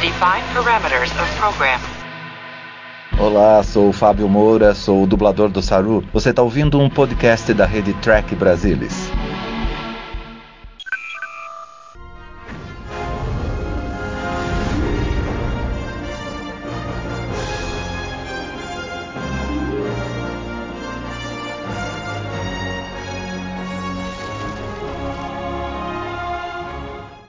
Define parameters of program. Olá, sou o Fábio Moura, sou o dublador do Saru. Você está ouvindo um podcast da rede Track Brasilis.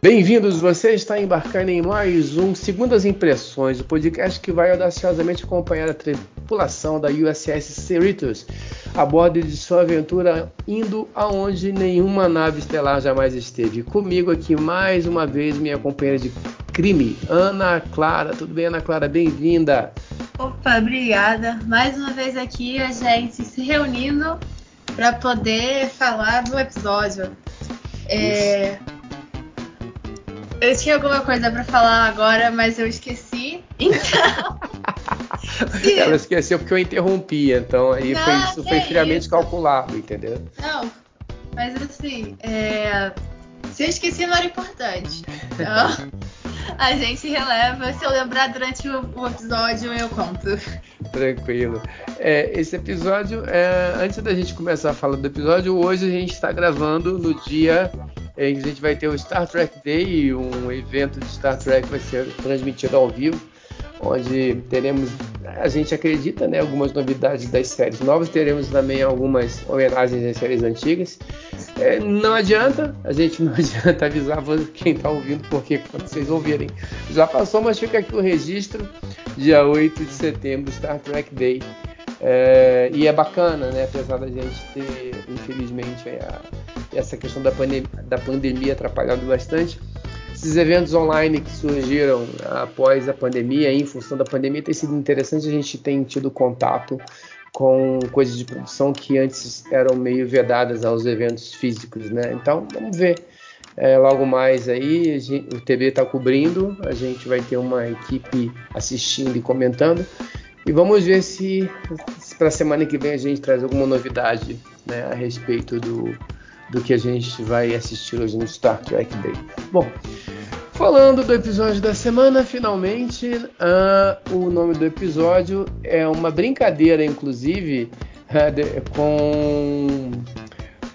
Bem-vindos, você está embarcando em mais um Segundas Impressões, o podcast que vai audaciosamente acompanhar a tripulação da USS Cerritos a bordo de sua aventura indo aonde nenhuma nave estelar jamais esteve. Comigo aqui mais uma vez minha companheira de crime, Ana Clara. Tudo bem, Ana Clara? Bem-vinda. Opa, obrigada. Mais uma vez aqui a gente se reunindo para poder falar do episódio. É, eu tinha alguma coisa para falar agora, mas eu esqueci. Então. Ela esqueceu porque eu interrompi, então aí Não, foi, isso foi friamente isso. calculado, entendeu? Não, mas assim, é, se eu esqueci não era importante. Então, a gente releva. Se eu lembrar durante o, o episódio, eu conto. Tranquilo. É, esse episódio, é, antes da gente começar a falar do episódio, hoje a gente está gravando no dia a gente vai ter o Star Trek Day, um evento de Star Trek vai ser transmitido ao vivo, onde teremos, a gente acredita, né, algumas novidades das séries novas, teremos também algumas homenagens às séries antigas. É, não adianta, a gente não adianta avisar quem está ouvindo, porque quando vocês ouvirem já passou, mas fica aqui o registro, dia 8 de setembro, Star Trek Day. É, e é bacana, né? Apesar da gente ter, infelizmente, a, essa questão da, pandem da pandemia atrapalhado bastante. Esses eventos online que surgiram após a pandemia, em função da pandemia, tem sido interessante. A gente tem tido contato com coisas de produção que antes eram meio vedadas aos eventos físicos, né? Então, vamos ver. É, logo mais aí, gente, o TV está cobrindo, a gente vai ter uma equipe assistindo e comentando. E vamos ver se, se para a semana que vem a gente traz alguma novidade né, a respeito do, do que a gente vai assistir hoje no Star Trek Day. Bom, falando do episódio da semana, finalmente, uh, o nome do episódio é uma brincadeira, inclusive, uh, de, com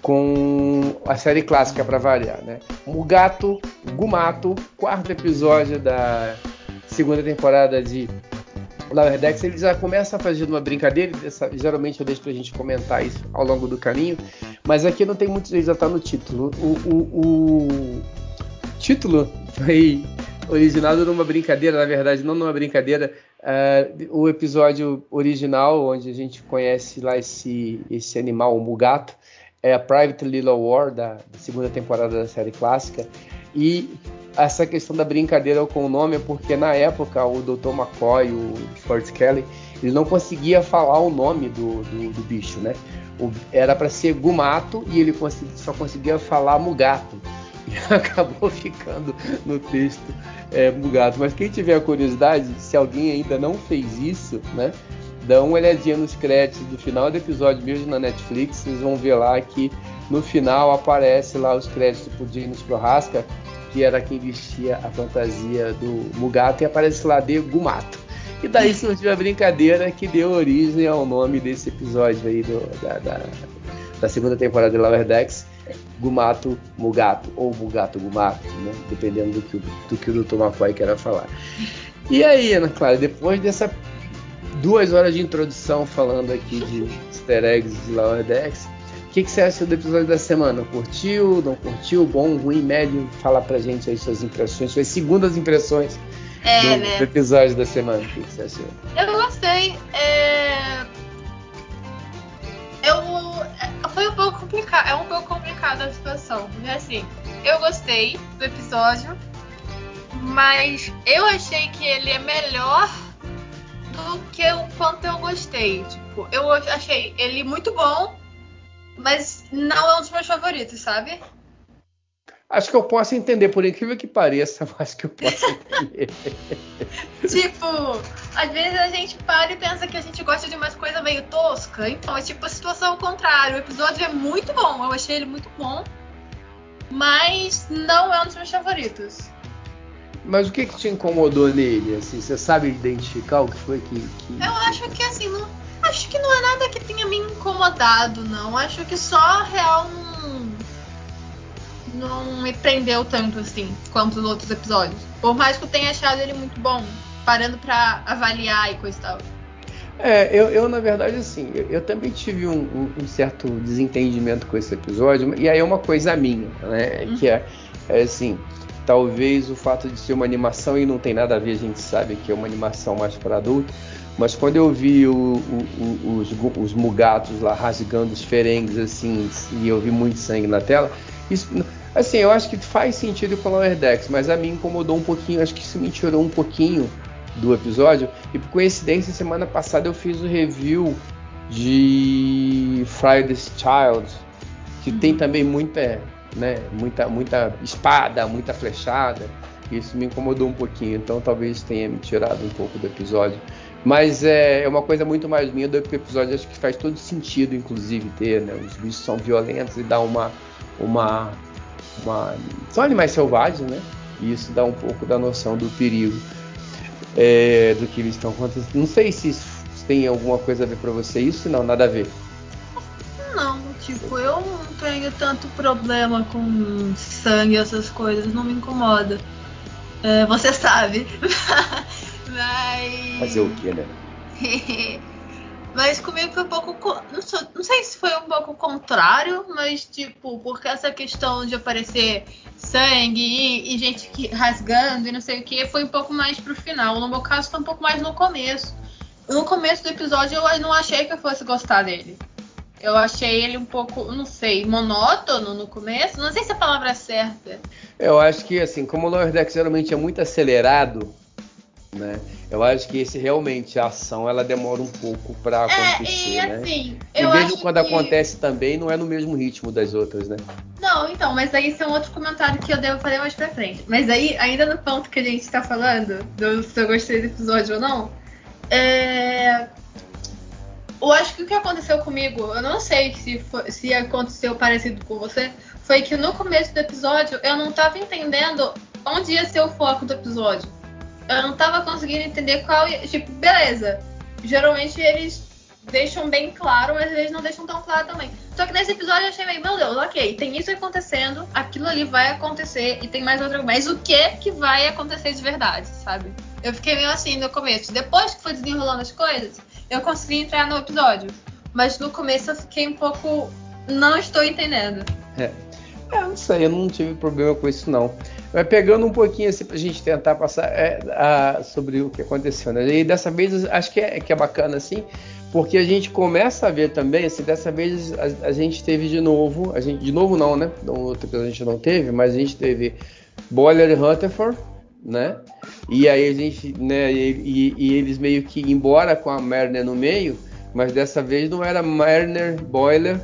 com a série clássica para variar, né? Mugato, Gumato, quarto episódio da segunda temporada de Lower Decks, ele já começa a fazer uma brincadeira, dessa, geralmente eu deixo pra gente comentar isso ao longo do caminho, mas aqui não tem muito, já tá no título. O, o, o título foi originado numa brincadeira, na verdade, não numa brincadeira. Uh, o episódio original, onde a gente conhece lá esse, esse animal, o Mugato, é a Private Little War, da, da segunda temporada da série clássica, e essa questão da brincadeira com o nome é porque na época o Dr. McCoy, o Fort Kelly, ele não conseguia falar o nome do, do, do bicho, né? O, era para ser Gumato e ele só conseguia falar Mugato. E acabou ficando no texto é, Mugato. Mas quem tiver curiosidade, se alguém ainda não fez isso, né? Dá uma olhadinha nos créditos do final do episódio mesmo na Netflix, vocês vão ver lá que no final aparece lá os créditos pro James Prohaska que era quem vestia a fantasia do Mugato, e aparece lá de Gumato. E daí surgiu a brincadeira que deu origem ao nome desse episódio aí do, da, da, da, segunda temporada de Lower Decks, Gumato Mugato, ou Mugato Gumato, né? dependendo do que, do que o Dr. McCoy queira falar. E aí, Ana Clara, depois dessa duas horas de introdução falando aqui de easter eggs de Lower Decks, que, que, você acha do episódio da semana? Curtiu, não curtiu? Bom, ruim, médio? Fala pra gente aí suas impressões, suas segundas impressões É, do, né? do episódio da semana. O que, que você achou? Eu gostei. É... Eu... Foi um pouco complicado. É um pouco complicada a situação. Porque assim, eu gostei do episódio, mas eu achei que ele é melhor do que o quanto eu gostei. Tipo, eu achei ele muito bom, mas não é um dos meus favoritos, sabe? Acho que eu posso entender, por incrível que pareça, mas que eu posso entender. tipo, às vezes a gente para e pensa que a gente gosta de umas coisas meio tosca. Então, é tipo a situação ao contrário. O episódio é muito bom, eu achei ele muito bom, mas não é um dos meus favoritos. Mas o que, que te incomodou nele? Assim, você sabe identificar o que foi que. que... Eu acho que assim, não, acho que não é nada que tenha me incomodado, não. Acho que só real não, não me prendeu tanto assim quanto os outros episódios. Por mais que eu tenha achado ele muito bom, parando pra avaliar e coisa e tal. É, eu, eu na verdade, assim, eu, eu também tive um, um, um, certo desentendimento com esse episódio, e aí é uma coisa minha, né? Uhum. Que é, é, assim, talvez o fato de ser uma animação, e não tem nada a ver, a gente sabe que é uma animação mais para adulto, mas quando eu vi o, o, os, os mugatos lá rasgando os ferengues, assim, e eu vi muito sangue na tela, isso, assim, eu acho que faz sentido com o Lower Decks, mas a mim incomodou um pouquinho, acho que isso me tirou um pouquinho do episódio. E por coincidência, semana passada eu fiz o review de Friday's Child, que tem uhum. também muita, né, muita, muita espada, muita flechada. Isso me incomodou um pouquinho, então talvez tenha me tirado um pouco do episódio. Mas é, é uma coisa muito mais minha do episódio, acho que faz todo sentido, inclusive, ter, né? Os bichos são violentos e dá uma. uma, uma... São animais selvagens, né? E isso dá um pouco da noção do perigo é, do que eles estão acontecendo. Não sei se isso tem alguma coisa a ver para você isso, não, nada a ver. Não, tipo, eu não tenho tanto problema com sangue, essas coisas, não me incomoda. É, você sabe. Mas. Fazer o que, né? mas comigo foi um pouco. Não, sou, não sei se foi um pouco contrário, mas tipo, porque essa questão de aparecer sangue e, e, gente que, rasgando e não sei o que, foi um pouco mais pro final. No meu caso, foi um pouco mais no começo. No começo do episódio, eu não achei que eu fosse gostar dele. Eu achei ele um pouco, não sei, monótono no começo. Não sei se a palavra é certa. Eu acho que, assim, como o Lower Deck geralmente é muito acelerado, né? Eu acho que esse realmente a ação ela demora um pouco para acontecer, é, e, né? Assim, e mesmo quando que... acontece também não é no mesmo ritmo das outras, né? Não, então, mas aí isso é um outro comentário que eu devo fazer mais pra frente. Mas aí, ainda no ponto que a gente tá falando, do se eu gostei do episódio ou não, é... eu acho que o que aconteceu comigo, eu não sei se, foi, se aconteceu parecido com você, foi que no começo do episódio eu não tava entendendo onde ia ser o foco do episódio eu não tava conseguindo entender qual. Tipo, beleza. Geralmente eles deixam bem claro, mas eles não deixam tão claro também. Só que nesse episódio eu achei meio, meu Deus, ok, tem isso acontecendo, aquilo ali vai acontecer e tem mais outra. Mas o que que vai acontecer de verdade, sabe? Eu fiquei meio assim no começo. Depois que foi desenrolando as coisas, eu consegui entrar no episódio. Mas no começo eu fiquei um pouco. Não estou entendendo. É. É, não sei, eu não tive problema com isso não. Mas pegando um pouquinho assim pra gente tentar passar é, a, sobre o que aconteceu, né? E dessa vez acho que é, que é bacana assim, porque a gente começa a ver também, assim, dessa vez a, a gente teve de novo, a gente, de novo não, né? No outro que a gente não teve, mas a gente teve Boiler e Rutherford, né? E aí a gente, né, e, e, eles meio que, embora com a Mariner no meio, mas dessa vez não era Mariner, Boiler,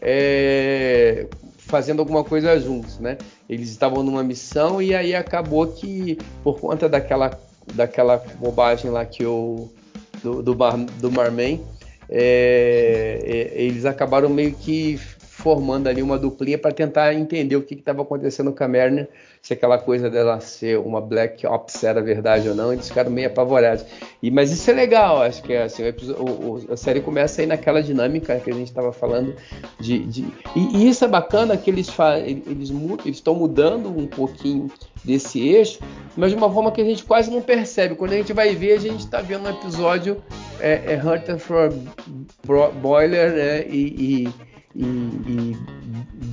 é, fazendo alguma coisa juntos, né? Eles estavam numa missão e aí acabou que por conta daquela daquela bobagem lá que o do do, bar, do Marman, é, é, eles acabaram meio que formando ali uma duplinha para tentar entender o que estava acontecendo com a Mariner, se aquela coisa dela ser uma Black Ops era verdade ou não, eles ficaram meio apavorados. E, mas isso é legal, acho que assim, o, o, a série começa aí naquela dinâmica que a gente estava falando de, de e, e, isso é bacana que eles eles estão mudando um pouquinho desse eixo, mas de uma forma que a gente quase não percebe. Quando a gente vai ver, a gente está vendo um episódio é, é Hunter for Boiler né, e, e e, e,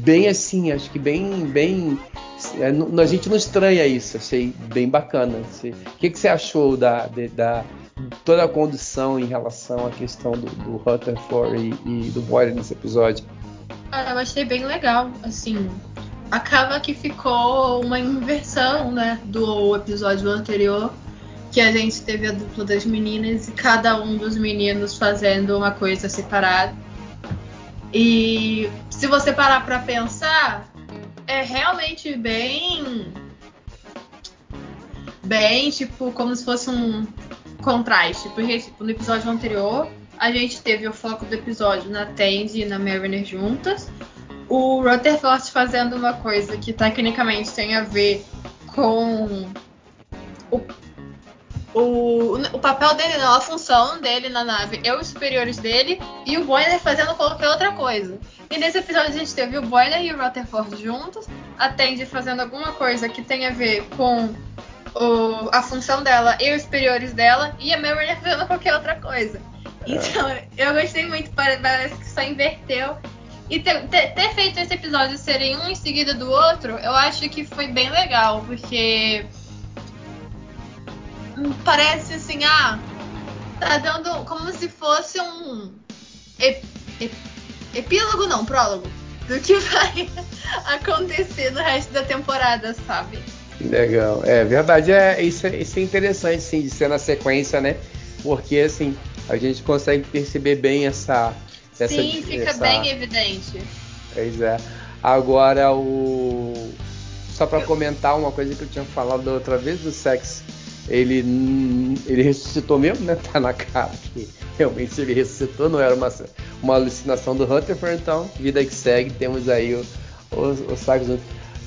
bem assim, acho que bem, bem, é, a gente não estranha isso, achei bem bacana. O que, que você achou da, de, da toda a condução em relação à questão do, do Rutherford e, e do Boyle nesse episódio? Ah, eu achei bem legal, assim, acaba que ficou uma inversão, né, do episódio anterior, que a gente teve a dupla das meninas e cada um dos meninos fazendo uma coisa separada. E se você parar para pensar, é realmente bem bem, tipo, como se fosse um contraste, porque tipo, no episódio anterior a gente teve o foco do episódio na Tandy e na Mariner juntas, o Rutherford fazendo uma coisa que tecnicamente tem a ver com o, o, o papel dele não, a função dele na nave é os superiores dele e o Boiler fazendo qualquer outra coisa. E nesse episódio a gente teve o Boiler e o Rutherford juntos, a Tandy fazendo alguma coisa que tem a ver com o, a função dela e os superiores dela, e a Mariner fazendo qualquer outra coisa. Então, eu gostei muito, parece que só inverteu. E ter, ter, ter, feito esse episódio serem um em seguida do outro, eu acho que foi bem legal, porque parece assim, ah, tá dando como se fosse um ep, ep, epílogo, não, prólogo, do que vai acontecer no resto da temporada, sabe? Legal, é verdade, é isso, é isso é interessante, sim, de ser na sequência, né? Porque assim a gente consegue perceber bem essa. essa Sim, fica essa... bem evidente. Pois é. Agora o. Só para comentar uma coisa que eu tinha falado da outra vez do sexo ele, ele ressuscitou mesmo, né? Tá na cara que realmente ele ressuscitou, não era uma, uma alucinação do Rutherford, então, vida que segue, temos aí os, os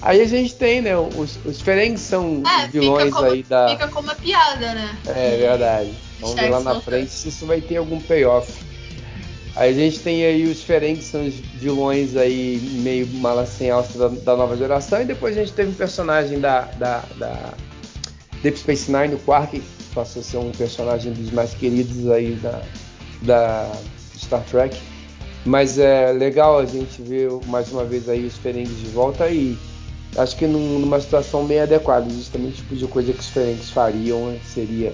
Aí a gente tem, né? Os, os são é, vilões como, aí da. Fica como uma piada, né? É verdade. Vamos ver lá na frente se isso vai ter algum payoff. Aí a gente tem aí os Ferengi, que são os vilões aí meio mala sem alça da, da, nova geração. E depois a gente teve um personagem da, da, da Deep Space Nine, o Quark, passou a ser um personagem dos mais queridos aí da, da Star Trek. Mas é legal a gente ver mais uma vez aí os Ferengues de volta e acho que numa situação bem adequada, justamente o tipo de coisa que os Ferengues fariam né? seria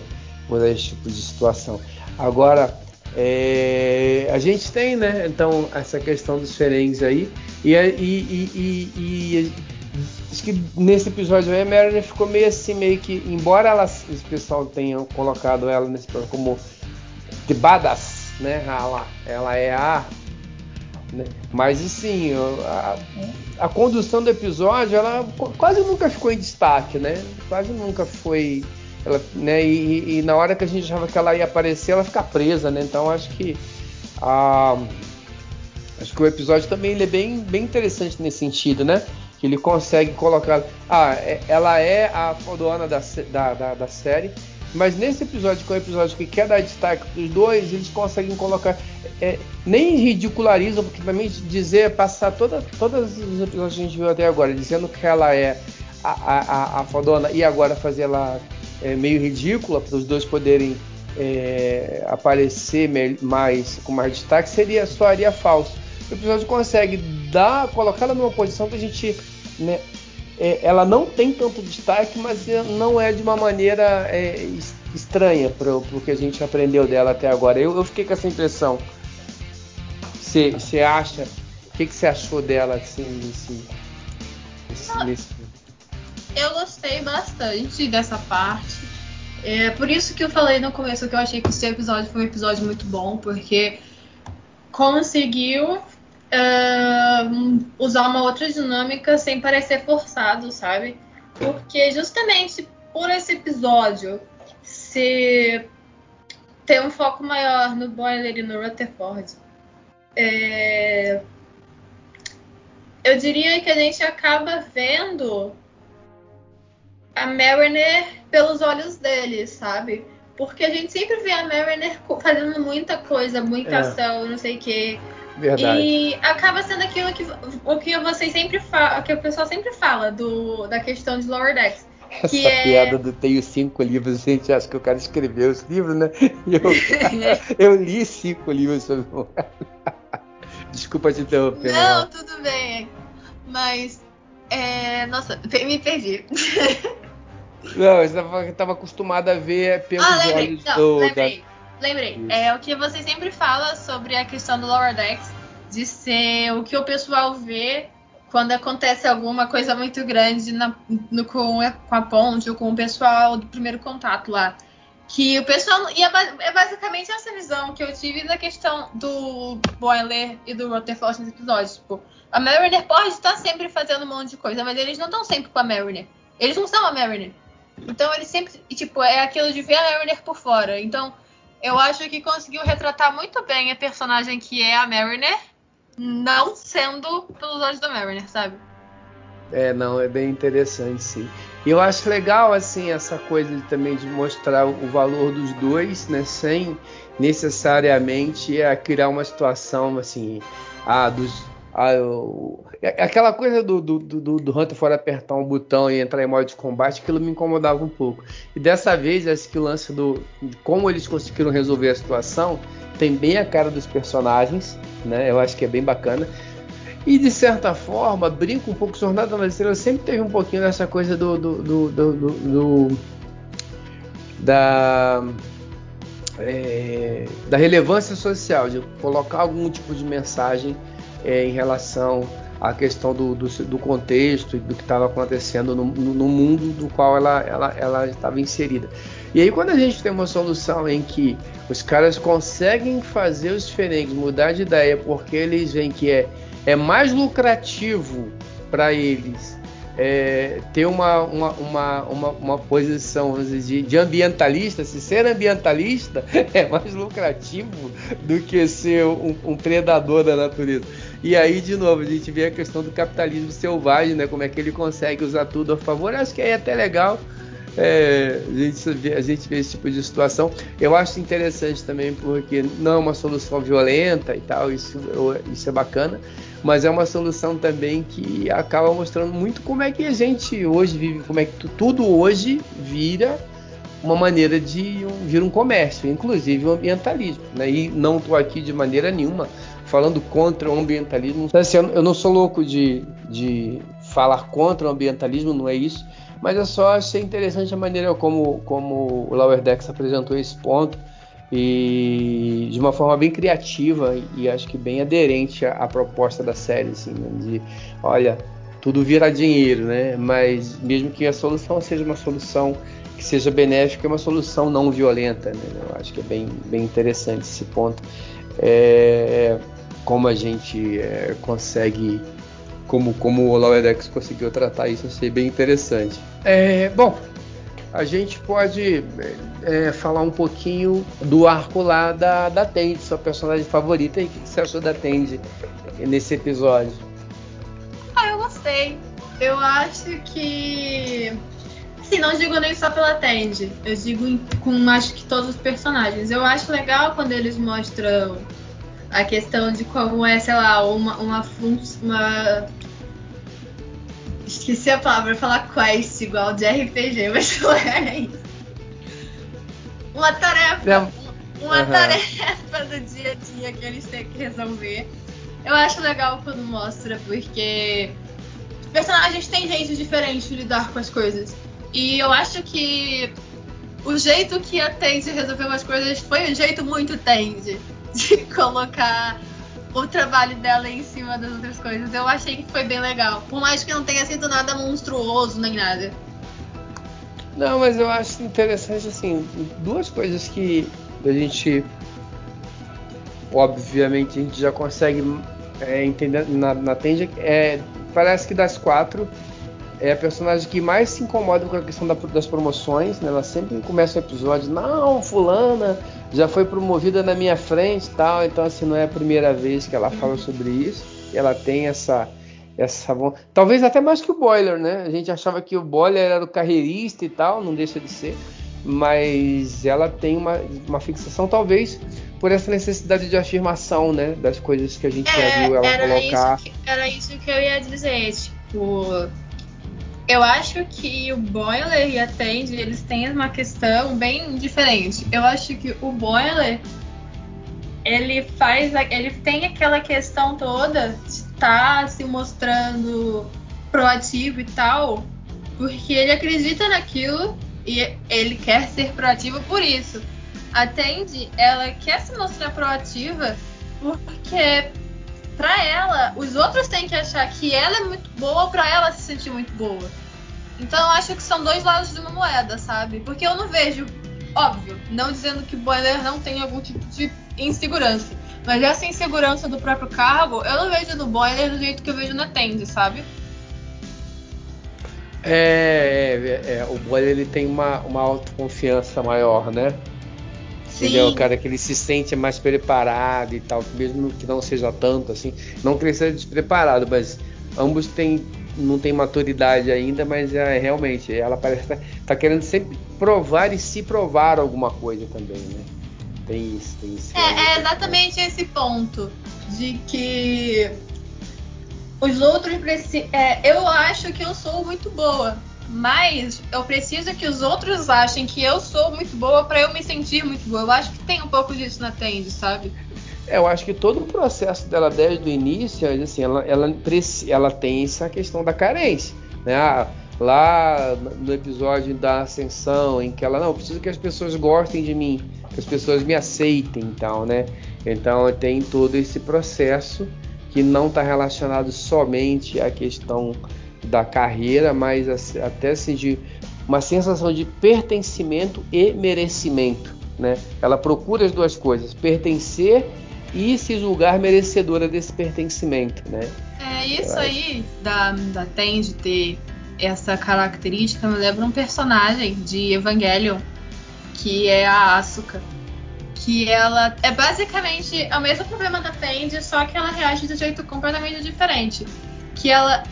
por esse tipo de situação. Agora, é, a gente tem, né, então, essa questão dos Ferengues aí, e, e, e, e, acho que nesse episódio aí a Mariner ficou meio assim, meio que, embora ela, o pessoal tenha colocado ela nesse como de badass, né, ela, ela é a né? Mas assim, a, a, condução do episódio, ela quase nunca ficou em destaque, né? Quase nunca foi ela, né, e, e, na hora que a gente achava que ela ia aparecer, ela fica presa, né? Então acho que a, acho que o episódio também é bem, bem interessante nesse sentido, né? Que ele consegue colocar. Ah, é, ela é a fodona da, da, da, da série, mas nesse episódio, que é um episódio que quer dar destaque para os dois, eles conseguem colocar. É, nem ridicularizam, porque mim dizer, passar toda, todos os episódios que a gente viu até agora, dizendo que ela é a, a, a fodona e agora fazer ela é, meio ridícula para os dois poderem é, aparecer mais com mais destaque seria soaria falso. O episódio consegue dar, colocá-la numa posição que a gente, né, é, ela não tem tanto destaque, mas não é de uma maneira é, estranha para o que a gente aprendeu dela até agora. Eu, eu fiquei com essa impressão. Você acha? O que você achou dela assim, nesse, nesse, nesse eu gostei bastante dessa parte. É por isso que eu falei no começo que eu achei que esse episódio foi um episódio muito bom, porque conseguiu uh, usar uma outra dinâmica sem parecer forçado, sabe? Porque justamente por esse episódio se ter um foco maior no Boiler e no Rutherford, é, eu diria que a gente acaba vendo a Mariner pelos olhos dele, sabe? Porque a gente sempre vê a Mariner fazendo muita coisa, muita é. ação, não sei o quê. Verdade. E acaba sendo aquilo que o que vocês sempre falam, que o pessoal sempre fala do, da questão de Lower Decks. Essa é... piada do tenho cinco livros, gente, acho que o cara escreveu os livros, né? Eu, eu li cinco livros sobre Desculpa te interromper. Não, tudo bem. Mas. É... Nossa, me perdi. Não, eu estava acostumada a ver pelos ah, lembrei. olhos Não, do. Lembrei, da... lembrei. É o que você sempre fala sobre a questão do Lower Decks, de ser o que o pessoal vê quando acontece alguma coisa muito grande na, no, com, a ponte ou com o pessoal do primeiro contato lá. Que o pessoal. E é, é basicamente essa visão que eu tive da questão do Boiler e do Rutherford nesse episódio. Tipo, a Mariner pode estar sempre fazendo um monte de coisa, mas eles não estão sempre com a Mariner. Eles não são a Mariner. Então ele sempre, tipo, é aquilo de ver a Mariner por fora. Então, eu acho que conseguiu retratar muito bem a personagem que é a Mariner, não sendo pelos olhos da Mariner, sabe? É, não, é bem interessante, sim. eu acho legal assim essa coisa de, também de mostrar o valor dos dois, né, sem necessariamente é, criar uma situação assim, ah, dos ah, eu, é, aquela coisa do, do, do, do Hunter for apertar um botão e entrar em modo de combate, aquilo me incomodava um pouco. E dessa vez, acho que o lance do como eles conseguiram resolver a situação tem bem a cara dos personagens, né? Eu acho que é bem bacana. E de certa forma, brinco um pouco, Jornada nas Estrelas sempre teve um pouquinho dessa coisa do. do, do, do, do da. É, da relevância social, de colocar algum tipo de mensagem é, em relação à questão do, do, do contexto e do que estava acontecendo no, no, mundo do qual ela, ela, ela estava inserida. E aí, quando a gente tem uma solução em que os caras conseguem fazer os Ferengues mudar de ideia porque eles veem que é, é mais lucrativo para eles é, ter uma, uma, uma, uma, uma posição de, de, ambientalista, se ser ambientalista é mais lucrativo do que ser um, um, predador da natureza. E aí, de novo, a gente vê a questão do capitalismo selvagem, né? como é que ele consegue usar tudo a favor. Acho que é até legal é, a, gente vê, a gente vê esse tipo de situação. Eu acho interessante também porque não é uma solução violenta e tal, isso, isso é bacana, mas é uma solução também que acaba mostrando muito como é que a gente hoje vive, como é que tudo hoje vira uma maneira de um, vir um comércio, inclusive o ambientalismo. Né? E não estou aqui de maneira nenhuma falando contra o ambientalismo. Assim, eu não sou louco de, de falar contra o ambientalismo, não é isso mas eu só achei interessante a maneira como, como o Lower Decks apresentou esse ponto e de uma forma bem criativa e acho que bem aderente à, à proposta da série, assim, né? de olha, tudo vira dinheiro, né? Mas mesmo que a solução seja uma solução que seja benéfica, é uma solução não violenta, né? Eu acho que é bem, bem interessante esse ponto. É, como a gente é, consegue como, como o Lauerex conseguiu tratar isso, achei bem interessante. É, bom, a gente pode é, falar um pouquinho do arco lá da, da Tandy, sua personagem favorita, e o que você achou da Tandy nesse episódio? Ah, eu gostei. Eu acho que. Sim, não digo nem só pela Tandy, eu digo com acho que todos os personagens. Eu acho legal quando eles mostram a questão de como é, sei lá, uma, uma, uma Esqueci a palavra falar quest igual de RPG, mas é isso. Uma tarefa. Não. Uma uhum. tarefa do dia a dia que eles têm que resolver. Eu acho legal quando mostra, porque personagens têm jeitos diferentes de lidar com as coisas. E eu acho que o jeito que a Tende resolveu as coisas foi um jeito muito Tende de colocar o trabalho dela em cima das outras coisas. Eu achei que foi bem legal. Por mais que não tenha sido nada monstruoso nem nada. Não, mas eu acho interessante assim, duas coisas que a gente obviamente a gente já consegue é, entender na, na é, parece que das quatro é a personagem que mais se incomoda com a questão da, das promoções, né? Ela sempre começa o episódio, não, fulana já foi promovida na minha frente tal. Então, assim, não é a primeira vez que ela fala sobre isso. Ela tem essa. essa Talvez até mais que o Boiler, né? A gente achava que o Boiler era o carreirista e tal, não deixa de ser. Mas ela tem uma, uma fixação, talvez, por essa necessidade de afirmação, né? Das coisas que a gente é, já viu ela era colocar. Isso que, era isso que eu ia dizer, tipo eu acho que o Boiler e a Tandy, eles têm uma questão bem diferente. Eu acho que o Boiler ele faz ele tem aquela questão toda de estar tá se mostrando proativo e tal, porque ele acredita naquilo e ele quer ser proativo por isso. A Tandy, ela quer se mostrar proativa porque para ela, os outros têm que achar que ela é muito boa para ela se sentir muito boa. Então eu acho que são dois lados de uma moeda, sabe? Porque eu não vejo, óbvio, não dizendo que boiler não tem algum tipo de insegurança. Mas essa insegurança do próprio cargo, eu não vejo no boiler do jeito que eu vejo na Tende, sabe? É, é, é, o boiler ele tem uma, uma autoconfiança maior, né? Sim. Ele é o cara que ele se sente mais preparado e tal, mesmo que não seja tanto assim. Não que ele seja despreparado, mas ambos têm não tem maturidade ainda, mas é realmente ela parece estar tá, tá querendo sempre provar e se provar alguma coisa também, né? Tem isso, tem isso. É, é exatamente esse ponto de que os outros precisam. É, eu acho que eu sou muito boa, mas eu preciso que os outros achem que eu sou muito boa para eu me sentir muito boa. Eu acho que tem um pouco disso na Tende, sabe? É, eu acho que todo o processo dela desde o início, assim, ela, ela, ela tem essa questão da carência, né? Ah, lá no episódio da ascensão, em que ela não, eu preciso que as pessoas gostem de mim, que as pessoas me aceitem, então, né? Então tem todo esse processo que não está relacionado somente à questão da carreira, mas até assim de uma sensação de pertencimento e merecimento, né? Ela procura as duas coisas, pertencer e se julgar merecedora desse pertencimento, né? É isso aí da, da Tende ter essa característica me lembra um personagem de Evangelion que é a Asuka que ela é basicamente o mesmo problema da Tende, só que ela reage de um jeito completamente diferente. Que ela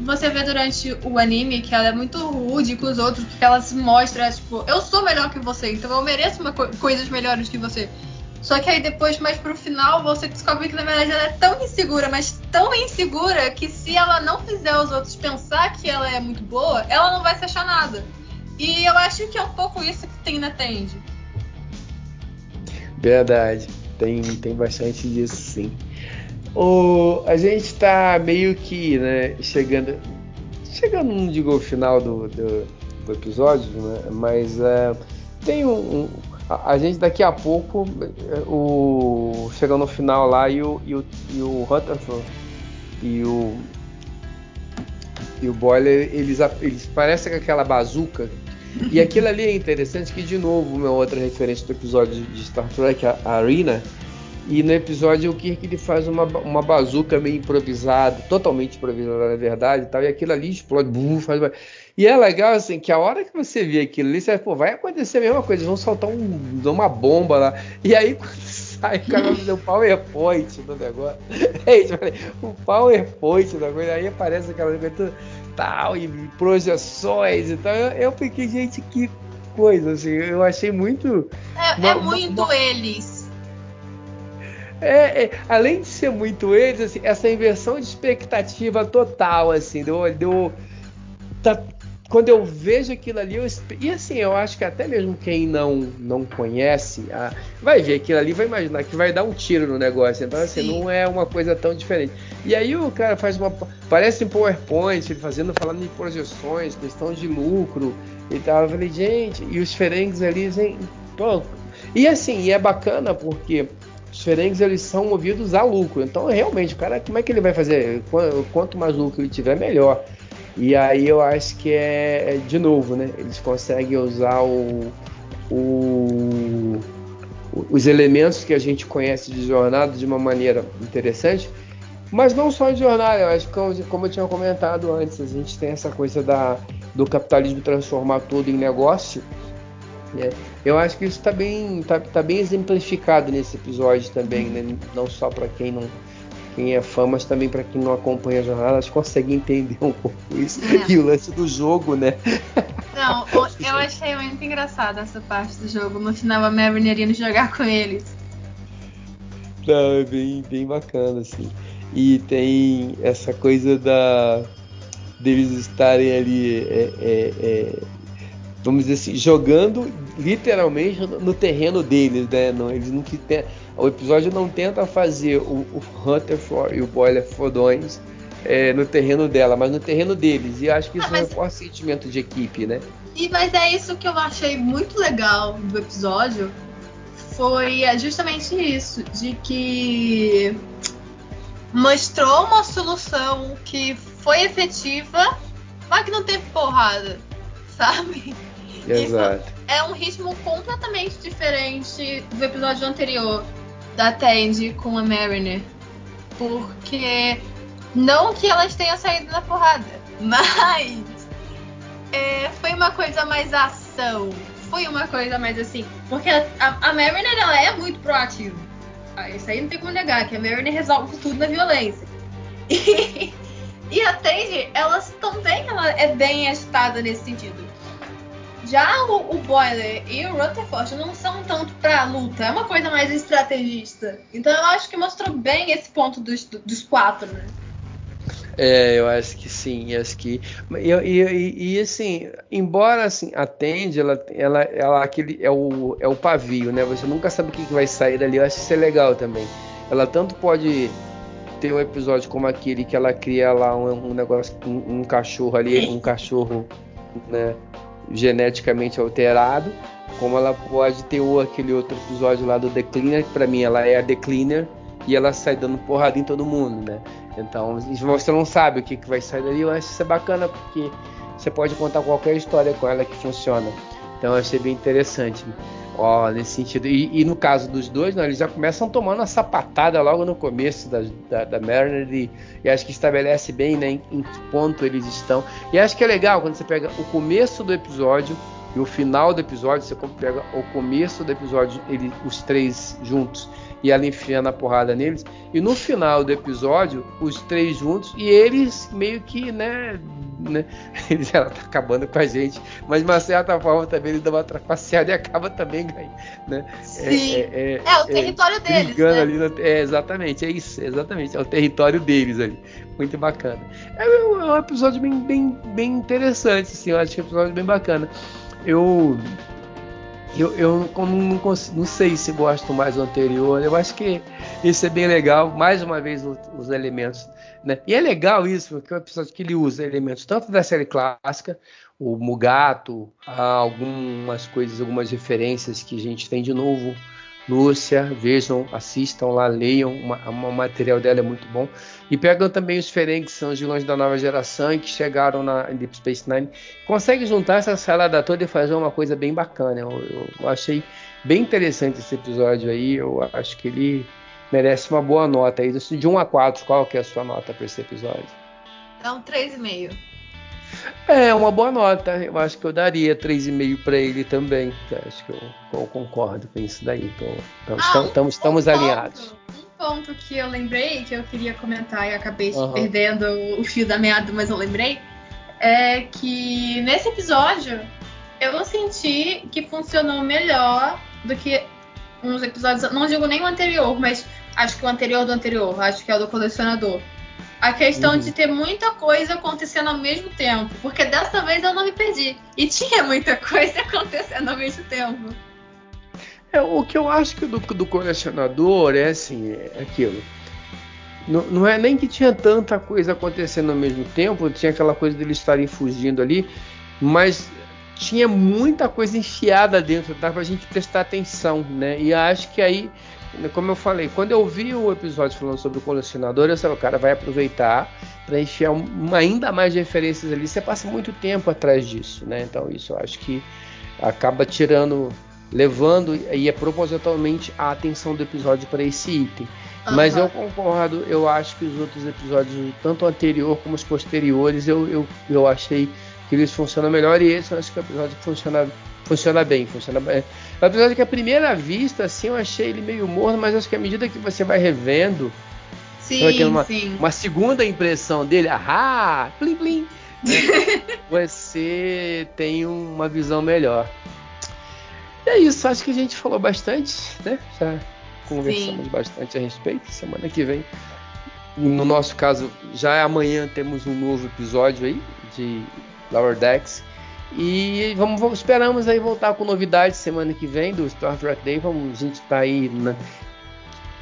você vê durante o anime que ela é muito rude com os outros, porque ela se mostra, tipo, eu sou melhor que você, então eu mereço uma co coisas melhores que você. Só que aí depois, mais pro final, você descobre que na verdade ela é tão insegura, mas tão insegura, que se ela não fizer os outros pensar que ela é muito boa, ela não vai se achar nada. E eu acho que é um pouco isso que tem na Tende. Verdade, tem, tem bastante disso sim. O, a gente está meio que né, chegando, chegando, não digo o final do, do, do episódio, né, mas uh, tem um, um a, a, gente daqui a pouco o, chegando no final lá e o, e o, e o Rutherford e o e o Boiler eles, eles parecem com aquela bazuca e aquilo ali é interessante que, de novo, uma outra referência do episódio de Star Trek, a Arena. E no episódio o Kirk ele faz uma, uma bazuca meio improvisada, totalmente improvisada na verdade e tal, e aquilo ali explode, bum, faz E é legal assim que a hora que você vê aquilo ali, você pô, vai acontecer a mesma coisa, vão soltar um, uma bomba lá. E aí quando sai, o cara fazer o PowerPoint do negócio. É isso, o PowerPoint do negócio, aí aparece aquela coisa tal, e projeções e tal. Eu, eu fiquei, gente, que coisa, assim, eu achei muito. É, uma, é muito uma, eles. É, é, além de ser muito eles, assim, essa inversão de expectativa total, assim, deu, deu tá, quando eu vejo aquilo ali, eu, e assim, eu acho que até mesmo quem não não conhece, a, vai ver aquilo ali, vai imaginar que vai dar um tiro no negócio. Então, assim, Sim. não é uma coisa tão diferente. E aí o cara faz uma. Parece um PowerPoint, ele fazendo, falando em projeções, questão de lucro e tal. Eu falei, gente, e os Ferengues ali, assim, pô. E assim, e é bacana porque os Ferengues eles são movidos a lucro. Então, realmente, o cara, como é que ele vai fazer? Quanto mais lucro ele tiver, melhor. E aí eu acho que é, é, de novo, né? Eles conseguem usar o, o, os elementos que a gente conhece de jornada de uma maneira interessante, mas não só de jornada, eu acho que como, eu tinha comentado antes, a gente tem essa coisa da, do capitalismo transformar tudo em negócio. Né? Eu acho que isso está bem, tá, tá bem exemplificado nesse episódio também, né? não só para quem não quem é fã, mas também para quem não acompanha a jornada, elas conseguem entender um pouco isso. É. E o lance do jogo, né? Não, eu achei muito engraçada essa parte do jogo. No final, a Mariner indo jogar com eles. Não, é bem, bem bacana, assim. E tem essa coisa da deles estarem ali, é, é, é, vamos dizer assim, jogando literalmente no terreno deles, né? Não, eles não que o episódio não tenta fazer o, o Hunter e o Boiler fodões é, no terreno dela, mas no terreno deles. E acho que isso ah, mas... reforça o sentimento de equipe, né? E, mas é isso que eu achei muito legal do episódio. Foi é, justamente isso, de que mostrou uma solução que foi efetiva, mas que não teve porrada, sabe? Exato. É um ritmo completamente diferente do episódio anterior da Tandy com a Mariner. Porque não que elas tenham saído na porrada, mas é, foi uma coisa mais ação. Foi uma coisa mais assim. Porque a, a Mariner ela é muito proativa. Ah, isso aí não tem como negar, que a Mariner resolve tudo na violência. E, E a Tandy, ela também ela é bem agitada nesse sentido. Já o, o Boiler e o Rutherford não são tanto pra luta, é uma coisa mais estrategista. Então eu acho que mostrou bem esse ponto dos, dos quatro, né? É, eu acho que sim, acho que e, e, e, assim, embora assim a Tandy, ela, ela, ela aquele é o, é o pavio, né? Você nunca sabe o que, que vai sair dali. Eu acho isso é legal também. Ela tanto pode ter um episódio como aquele que ela cria lá um, um negócio, um, um, cachorro ali, um cachorro, né? Geneticamente alterado, como ela pode ter o, aquele outro episódio lá do Decliner, que para mim ela é a Decliner e ela sai dando porrada em todo mundo, né? Então você não sabe o que, que vai sair dali, eu acho isso é bacana porque você pode contar qualquer história com ela que funciona. Então eu achei bem interessante. Ó, nesse sentido. E, e, no caso dos dois, né, eles já começam tomando a sapatada logo no começo da, da, da Mariner e, e, acho que estabelece bem né, em, em, que ponto eles estão. E acho que é legal quando você pega o começo do episódio e o final do episódio, você pega o começo do episódio, ele, os três juntos, e ela enfiando a porrada neles. E no final do episódio, os três juntos e eles meio que, né, né eles, ela tá acabando com a gente, mas de uma certa forma também ele dá uma trapaceada e acaba também ganhando, né? Sim. É, é, é, é o território deles, né? ali no, é, exatamente, é isso, exatamente, é o território deles ali. Muito bacana. É, um, é um episódio bem, bem, bem interessante, assim, eu acho que é um episódio bem bacana. Eu eu, eu não, consigo, não, sei se gosto mais do anterior. Eu acho que isso é bem legal. Mais uma vez, os, os elementos. Né? E é legal isso, porque um episódio que ele usa elementos tanto da série clássica, o Mugato, algumas coisas, algumas referências que a gente tem de novo Lúcia, vejam, assistam lá, leiam, o material dela é muito bom. E pegam também os Ferengi, que são os vilões da nova geração e que chegaram na Deep Space Nine. Consegue juntar essa salada toda e fazer uma coisa bem bacana. Eu, eu achei bem interessante esse episódio aí. Eu acho que ele merece uma boa nota aí. De 1 a 4, qual que é a sua nota para esse episódio? Um 3,5. É uma boa nota. Eu acho que eu daria 3,5 para ele também. acho que eu, eu, concordo com isso daí. Então, então ah, estamos, um, estamos um alinhados. Ponto, um ponto que eu lembrei, que eu queria comentar e acabei uhum. perdendo o fio da meada, mas eu lembrei, é que nesse episódio eu senti que funcionou melhor do que uns episódios. Não digo nem o anterior, mas acho que o anterior do anterior, acho que é o do colecionador a questão uhum. de ter muita coisa acontecendo ao mesmo tempo. Porque dessa vez eu não me perdi. E tinha muita coisa acontecendo ao mesmo tempo. É, o que eu acho que do, do colecionador é assim, é aquilo. Não, não, é nem que tinha tanta coisa acontecendo ao mesmo tempo, tinha aquela coisa deles estarem fugindo ali, mas tinha muita coisa enfiada dentro, dá pra gente prestar atenção, né? E acho que aí como eu falei, quando eu vi o episódio falando sobre o colecionador, eu sabia, o cara vai aproveitar para enfiar uma, ainda mais referências ali. Você passa muito tempo atrás disso, né? Então isso eu acho que acaba tirando, levando e é propositalmente a atenção do episódio para esse item. Uhum. Mas eu concordo, eu acho que os outros episódios, tanto o anterior como os posteriores, eu, eu, eu achei que eles funcionam melhor e esse eu acho que é o episódio funciona funciona bem, funciona bem. Apesar de que à primeira vista, assim, eu achei ele meio morno, mas acho que à medida que você vai revendo, sim, vai uma, sim. uma segunda impressão dele, ah, plim plim, você tem uma visão melhor. E é isso, acho que a gente falou bastante, né? Já conversamos sim. bastante a respeito. Semana que vem, no nosso caso, já é amanhã temos um novo episódio aí de Lower Decks. E vamos, vamos, esperamos aí voltar com novidades semana que vem do Star Trek Day. Vamos, a gente está aí na,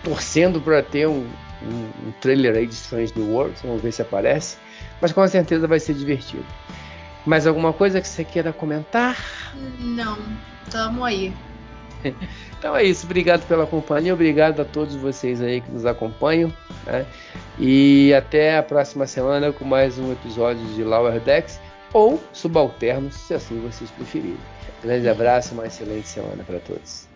torcendo para ter um, um, um, trailer aí de Strange New World. Vamos ver se aparece. Mas com certeza vai ser divertido. Mais alguma coisa que você queira comentar? Não, tamo aí. então é isso. Obrigado pela companhia. Obrigado a todos vocês aí que nos acompanham. Né? E até a próxima semana com mais um episódio de Lower Decks ou subalternos, se assim vocês preferirem. Grande abraço, uma excelente semana para todos.